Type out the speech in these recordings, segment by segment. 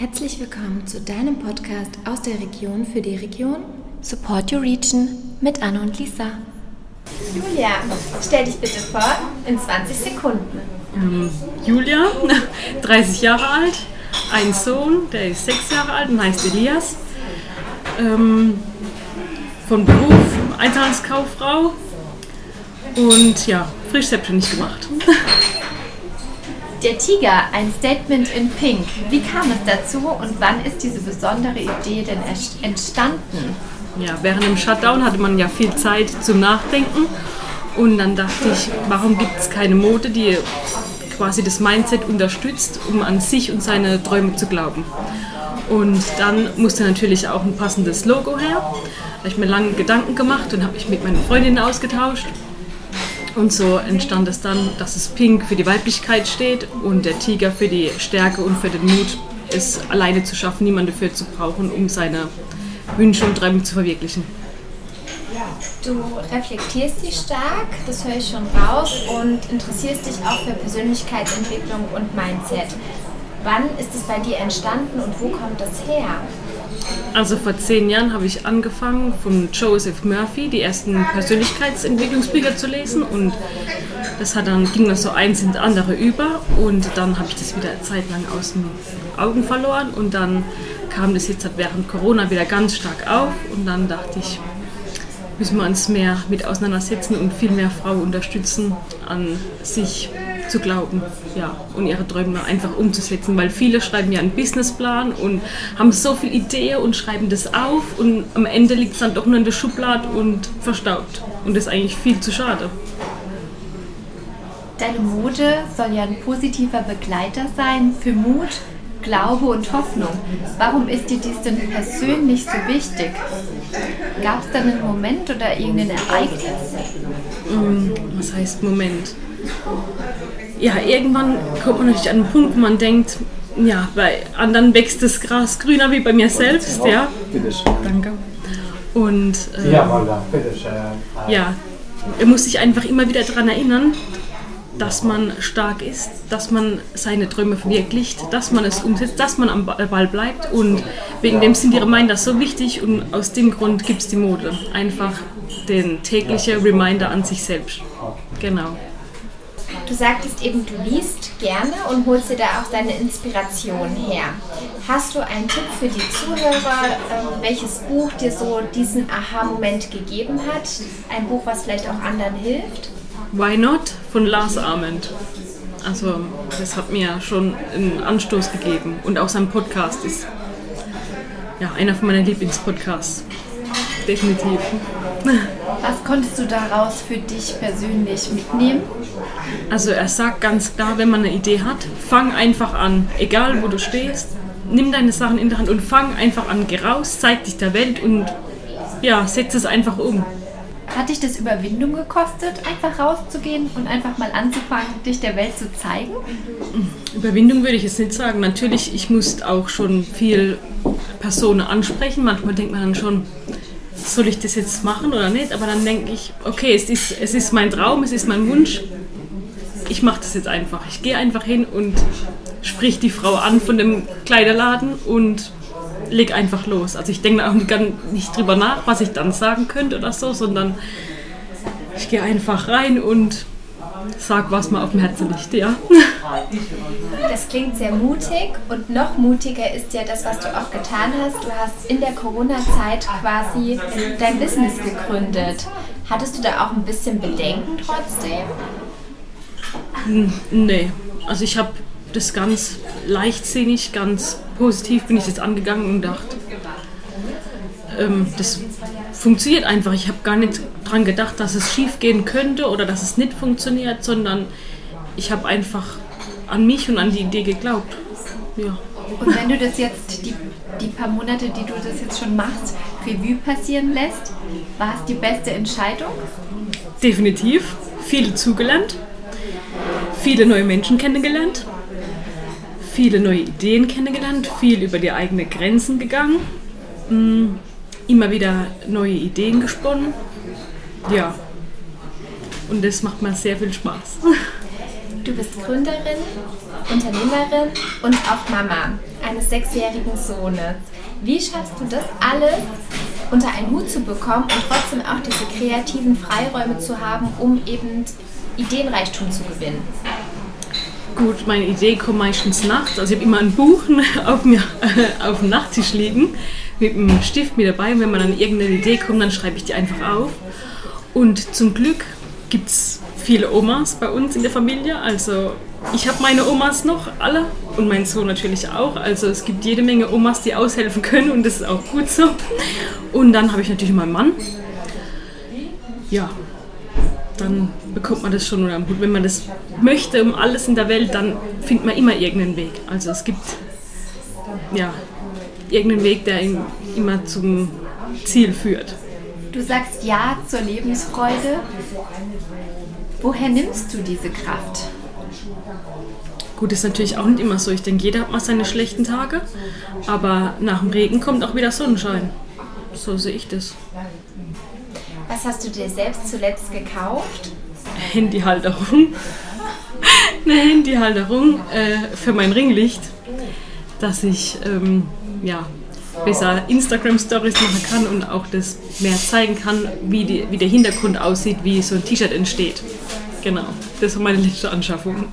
Herzlich willkommen zu deinem Podcast aus der Region für die Region Support Your Region mit Anne und Lisa. Julia, stell dich bitte vor in 20 Sekunden. Ähm, Julia, 30 Jahre alt, ein Sohn, der ist 6 Jahre alt und heißt Elias. Ähm, von Beruf Einzelhandelskauffrau und ja, frisch selbstständig gemacht. Der Tiger, ein Statement in Pink. Wie kam es dazu und wann ist diese besondere Idee denn entstanden? Ja, während dem Shutdown hatte man ja viel Zeit zum Nachdenken und dann dachte ich, warum gibt es keine Mode, die quasi das Mindset unterstützt, um an sich und seine Träume zu glauben. Und dann musste natürlich auch ein passendes Logo her. Da habe ich mir lange Gedanken gemacht und habe mich mit meinen Freundinnen ausgetauscht und so entstand es dann, dass es Pink für die Weiblichkeit steht und der Tiger für die Stärke und für den Mut, es alleine zu schaffen, niemanden dafür zu brauchen, um seine Wünsche und Träume zu verwirklichen. Du reflektierst dich stark, das höre ich schon raus, und interessierst dich auch für Persönlichkeitsentwicklung und Mindset. Wann ist es bei dir entstanden und wo kommt das her? Also vor zehn Jahren habe ich angefangen, von Joseph Murphy die ersten Persönlichkeitsentwicklungsbücher zu lesen und das hat dann, ging dann so eins ins andere über und dann habe ich das wieder eine Zeit lang aus den Augen verloren und dann kam das jetzt während Corona wieder ganz stark auf und dann dachte ich, müssen wir uns mehr mit auseinandersetzen und viel mehr Frauen unterstützen, an sich zu glauben ja, und ihre Träume einfach umzusetzen, weil viele schreiben ja einen Businessplan und haben so viel Ideen und schreiben das auf und am Ende liegt es dann doch nur in der Schublade und verstaubt und das ist eigentlich viel zu schade. Deine Mode soll ja ein positiver Begleiter sein für Mut, Glaube und Hoffnung. Warum ist dir dies denn persönlich so wichtig? Gab es da einen Moment oder irgendein Ereignis? Mm, was heißt Moment? Ja, irgendwann kommt man natürlich an einen Punkt, wo man denkt, ja, bei anderen wächst das Gras grüner wie bei mir selbst, ja. Danke. Und äh, ja, er muss sich einfach immer wieder daran erinnern, dass man stark ist, dass man seine Träume verwirklicht, dass man es umsetzt, dass man am Ball bleibt. Und wegen dem sind die Reminder so wichtig und aus dem Grund gibt es die Mode. Einfach den täglichen Reminder an sich selbst. Genau. Du sagtest eben, du liest gerne und holst dir da auch deine Inspiration her. Hast du einen Tipp für die Zuhörer, ähm, welches Buch dir so diesen Aha-Moment gegeben hat? Ein Buch, was vielleicht auch anderen hilft? Why Not von Lars Arment. Also das hat mir schon einen Anstoß gegeben und auch sein Podcast ist ja einer von meinen Lieblingspodcasts. Definitiv. Was konntest du daraus für dich persönlich mitnehmen? Also er sagt ganz klar, wenn man eine Idee hat, fang einfach an, egal wo du stehst, nimm deine Sachen in der Hand und fang einfach an, geh raus, zeig dich der Welt und ja, setz es einfach um. Hat dich das Überwindung gekostet, einfach rauszugehen und einfach mal anzufangen, dich der Welt zu zeigen? Überwindung würde ich jetzt nicht sagen. Natürlich, ich muss auch schon viel Personen ansprechen. Manchmal denkt man dann schon, soll ich das jetzt machen oder nicht? Aber dann denke ich, okay, es ist, es ist mein Traum, es ist mein Wunsch. Ich mache das jetzt einfach. Ich gehe einfach hin und sprich die Frau an von dem Kleiderladen und leg einfach los. Also ich denke auch nicht drüber nach, was ich dann sagen könnte oder so, sondern ich gehe einfach rein und sag, was mir auf dem Herzen liegt, ja. Das klingt sehr mutig und noch mutiger ist ja das, was du auch getan hast. Du hast in der Corona-Zeit quasi dein Business gegründet. Hattest du da auch ein bisschen Bedenken trotzdem? Nee, also ich habe das ganz leichtsinnig, ganz positiv bin ich jetzt angegangen und dachte, ähm, das funktioniert einfach. Ich habe gar nicht daran gedacht, dass es schief gehen könnte oder dass es nicht funktioniert, sondern ich habe einfach an mich und an die Idee geglaubt. Ja. Und wenn du das jetzt, die, die paar Monate, die du das jetzt schon machst, Revue passieren lässt, war es die beste Entscheidung? Definitiv. Viele zugelernt, viele neue Menschen kennengelernt, viele neue Ideen kennengelernt, viel über die eigenen Grenzen gegangen. Mm immer wieder neue Ideen gesponnen. Ja. Und das macht mir sehr viel Spaß. Du bist Gründerin, Unternehmerin und auch Mama eines sechsjährigen Sohnes. Wie schaffst du das alles unter einen Hut zu bekommen und trotzdem auch diese kreativen Freiräume zu haben, um eben Ideenreichtum zu gewinnen? Gut, meine Idee kommt meistens nachts. Also ich habe immer ein Buch auf, mir, auf dem Nachttisch liegen mit einem Stift mit dabei. Und wenn man an irgendeine Idee kommt, dann schreibe ich die einfach auf. Und zum Glück gibt es viele Omas bei uns in der Familie. Also ich habe meine Omas noch alle und mein Sohn natürlich auch. Also es gibt jede Menge Omas, die aushelfen können und das ist auch gut so. Und dann habe ich natürlich meinen Mann. Ja, dann bekommt man das schon unter Hut. Wenn man das möchte um alles in der Welt, dann findet man immer irgendeinen Weg. Also es gibt ja irgendeinen Weg, der immer zum Ziel führt. Du sagst Ja zur Lebensfreude. Woher nimmst du diese Kraft? Gut, ist natürlich auch nicht immer so. Ich denke, jeder hat mal seine schlechten Tage, aber nach dem Regen kommt auch wieder Sonnenschein. So sehe ich das. Was hast du dir selbst zuletzt gekauft? Handyhalterung. Eine Handyhalterung äh, für mein Ringlicht, dass ich ähm, ja, besser Instagram-Stories machen kann und auch das mehr zeigen kann, wie, die, wie der Hintergrund aussieht, wie so ein T-Shirt entsteht. Genau, das war meine letzte Anschaffung.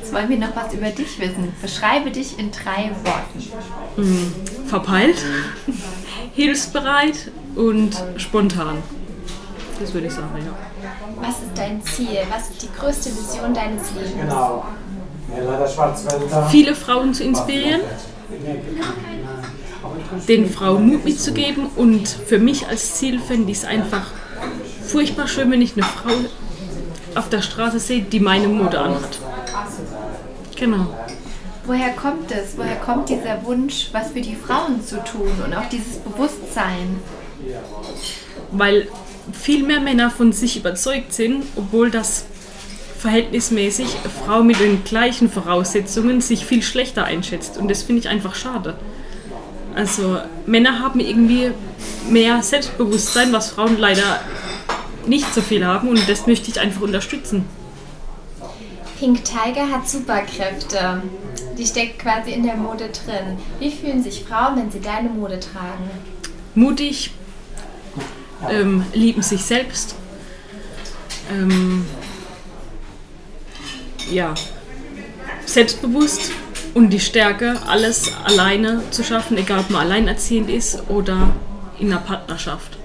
Jetzt wollen wir noch was über dich wissen. Beschreibe dich in drei Worten. Hm, verpeilt, hilfsbereit und spontan. Das würde ich sagen, ja. Was ist dein Ziel? Was ist die größte Vision deines Lebens? Genau. Viele Frauen zu inspirieren, den Frauen Mut mitzugeben und für mich als Ziel fände ich es einfach furchtbar schön, wenn ich eine Frau auf der Straße sehe, die meine Mode anhat. Genau. Woher kommt es? Woher kommt dieser Wunsch, was für die Frauen zu tun und auch dieses Bewusstsein? Weil viel mehr Männer von sich überzeugt sind, obwohl das verhältnismäßig Frau mit den gleichen Voraussetzungen sich viel schlechter einschätzt. Und das finde ich einfach schade. Also Männer haben irgendwie mehr Selbstbewusstsein, was Frauen leider nicht so viel haben und das möchte ich einfach unterstützen. Pink Tiger hat Superkräfte. Die steckt quasi in der Mode drin. Wie fühlen sich Frauen, wenn sie deine Mode tragen? Mutig, ähm, lieben sich selbst, ähm, ja, selbstbewusst und die Stärke, alles alleine zu schaffen, egal ob man alleinerziehend ist oder in einer Partnerschaft.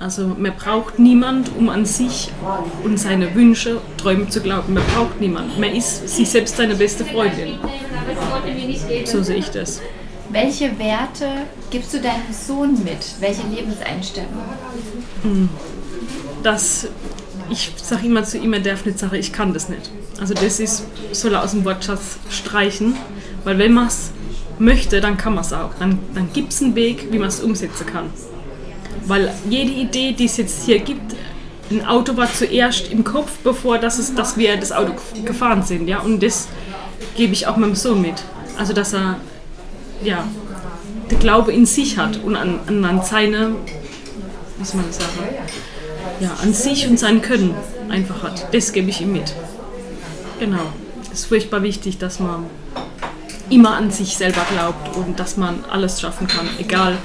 Also man braucht niemand, um an sich und seine Wünsche, Träume zu glauben. Man braucht niemand. Man ist sich selbst seine beste Freundin. So sehe ich das. Welche Werte gibst du deinem Sohn mit? Welche Lebenseinstellung? Hm. Das, ich sage immer zu ihm, er darf nicht sagen, ich kann das nicht. Also das ist, soll er aus dem Wortschatz streichen, weil wenn man es möchte, dann kann man es auch. Dann, dann gibt es einen Weg, wie man es umsetzen kann. Weil jede Idee, die es jetzt hier gibt, ein Auto war zuerst im Kopf, bevor das ist, dass wir das Auto gefahren sind. Ja? Und das gebe ich auch meinem Sohn mit. Also dass er ja, der Glaube in sich hat und an, an, seine, wie soll man sagen, ja, an sich und sein Können einfach hat. Das gebe ich ihm mit. Genau. Es ist furchtbar wichtig, dass man immer an sich selber glaubt und dass man alles schaffen kann, egal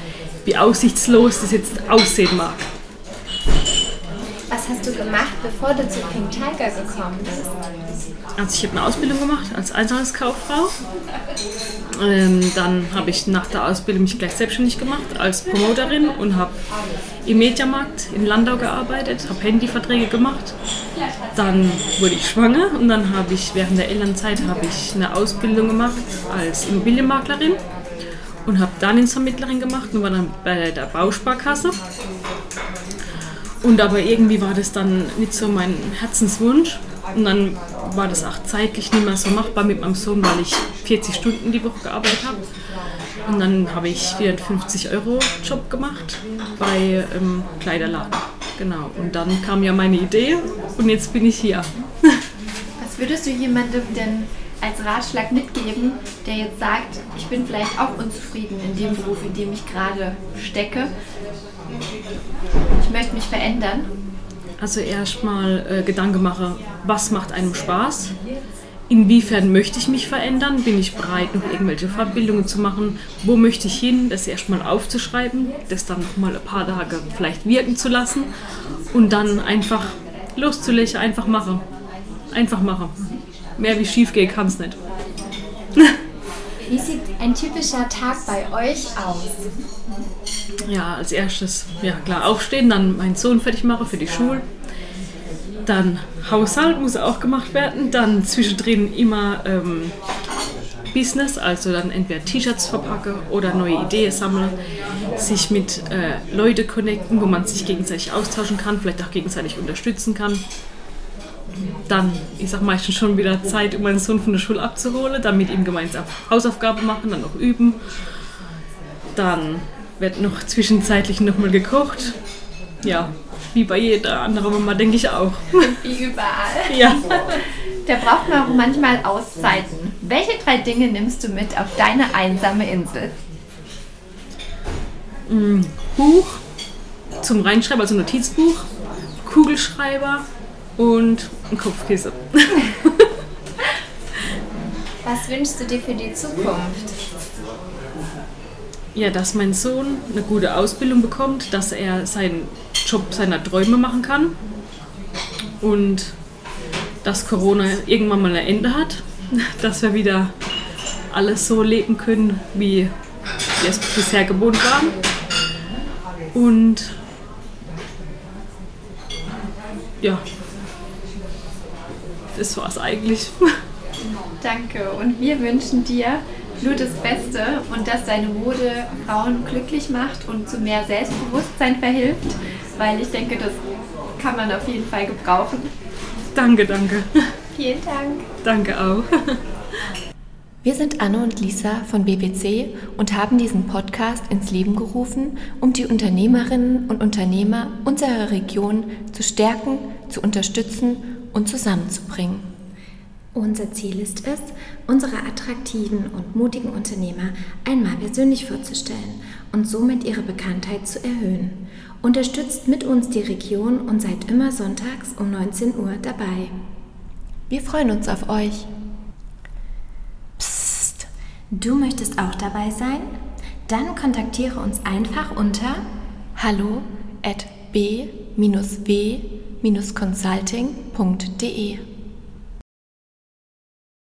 wie aussichtslos das jetzt aussehen mag. Was hast du gemacht, bevor du zu Pink Tiger gekommen bist? Also ich habe eine Ausbildung gemacht als Einzelhandelskauffrau. Ähm, dann habe ich nach der Ausbildung mich gleich selbstständig gemacht als Promoterin und habe im Mediamarkt in Landau gearbeitet, habe Handyverträge gemacht. Dann wurde ich schwanger und dann habe ich während der Elternzeit ich eine Ausbildung gemacht als Immobilienmaklerin und habe Darlehensvermittlerin gemacht und war dann bei der Bausparkasse. Und aber irgendwie war das dann nicht so mein Herzenswunsch. Und dann war das auch zeitlich nicht mehr so machbar mit meinem Sohn, weil ich 40 Stunden die Woche gearbeitet habe. Und dann habe ich 450 Euro Job gemacht bei ähm, Kleiderladen. Genau. Und dann kam ja meine Idee und jetzt bin ich hier. Was würdest du jemandem denn als Ratschlag mitgeben, der jetzt sagt, ich bin vielleicht auch unzufrieden in dem Beruf, in dem ich gerade stecke? Ich möchte mich verändern. Also erstmal äh, Gedanken mache, was macht einem Spaß? inwiefern möchte ich mich verändern? Bin ich bereit, noch irgendwelche Fortbildungen zu machen? Wo möchte ich hin? Das erstmal aufzuschreiben, das dann noch mal ein paar Tage vielleicht wirken zu lassen und dann einfach loszulegen, einfach machen. Einfach machen. Mehr wie schief geht, kann es nicht. Wie sieht ein typischer Tag bei euch aus? Ja, als erstes, ja klar, aufstehen, dann meinen Sohn fertig machen für die Schule. Dann Haushalt muss auch gemacht werden. Dann zwischendrin immer ähm, Business, also dann entweder T-Shirts verpacke oder neue Ideen sammeln, sich mit äh, Leuten connecten, wo man sich gegenseitig austauschen kann, vielleicht auch gegenseitig unterstützen kann. Dann, ich sag meistens schon wieder Zeit, um meinen Sohn von der Schule abzuholen, dann mit ihm gemeinsam Hausaufgaben machen, dann noch üben. Dann wird noch zwischenzeitlich nochmal gekocht. Ja, wie bei jeder anderen Mama, denke ich auch. Wie überall. Ja. Da braucht man auch manchmal Auszeiten. Welche drei Dinge nimmst du mit auf deine einsame Insel? Buch zum Reinschreiben, also Notizbuch, Kugelschreiber und ein Kopfkissen. Was wünschst du dir für die Zukunft? Ja, dass mein Sohn eine gute Ausbildung bekommt, dass er seinen Job seiner Träume machen kann und dass Corona irgendwann mal ein Ende hat, dass wir wieder alles so leben können, wie wir es bisher gewohnt waren. Und ja, das war's eigentlich. Danke und wir wünschen dir nur das Beste und dass deine Mode Frauen glücklich macht und zu mehr Selbstbewusstsein verhilft, weil ich denke, das kann man auf jeden Fall gebrauchen. Danke, danke. Vielen Dank. Danke auch. Wir sind Anne und Lisa von BBC und haben diesen Podcast ins Leben gerufen, um die Unternehmerinnen und Unternehmer unserer Region zu stärken, zu unterstützen und zusammenzubringen. Unser Ziel ist es, unsere attraktiven und mutigen Unternehmer einmal persönlich vorzustellen und somit ihre Bekanntheit zu erhöhen. Unterstützt mit uns die Region und seid immer sonntags um 19 Uhr dabei. Wir freuen uns auf euch. Psst, du möchtest auch dabei sein? Dann kontaktiere uns einfach unter hallo at b-w-consulting.de.